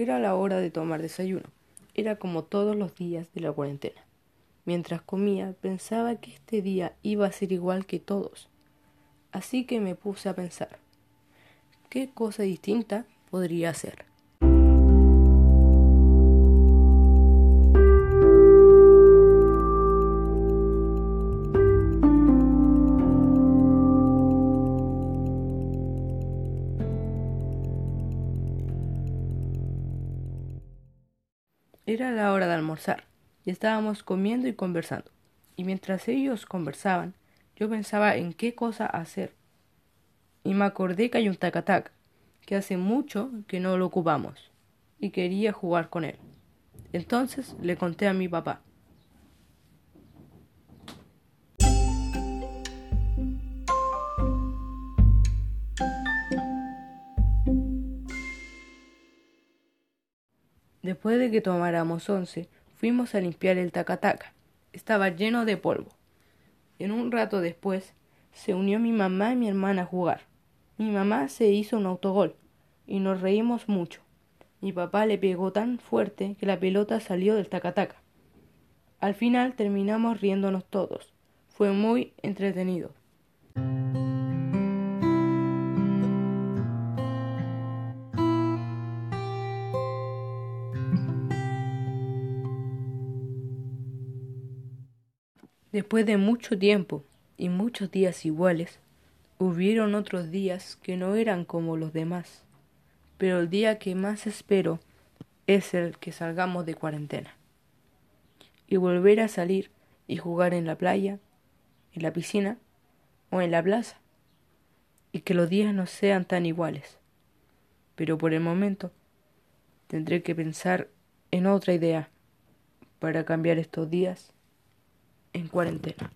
Era la hora de tomar desayuno. Era como todos los días de la cuarentena. Mientras comía, pensaba que este día iba a ser igual que todos. Así que me puse a pensar, ¿qué cosa distinta podría hacer? Era la hora de almorzar y estábamos comiendo y conversando. Y mientras ellos conversaban, yo pensaba en qué cosa hacer. Y me acordé que hay un tacatac, que hace mucho que no lo ocupamos, y quería jugar con él. Entonces le conté a mi papá. Después de que tomáramos once, fuimos a limpiar el tacataca. Estaba lleno de polvo. En un rato después, se unió mi mamá y mi hermana a jugar. Mi mamá se hizo un autogol y nos reímos mucho. Mi papá le pegó tan fuerte que la pelota salió del tacataca. Al final terminamos riéndonos todos. Fue muy entretenido. Después de mucho tiempo y muchos días iguales, hubieron otros días que no eran como los demás, pero el día que más espero es el que salgamos de cuarentena y volver a salir y jugar en la playa, en la piscina o en la plaza, y que los días no sean tan iguales. Pero por el momento tendré que pensar en otra idea para cambiar estos días en cuarentena.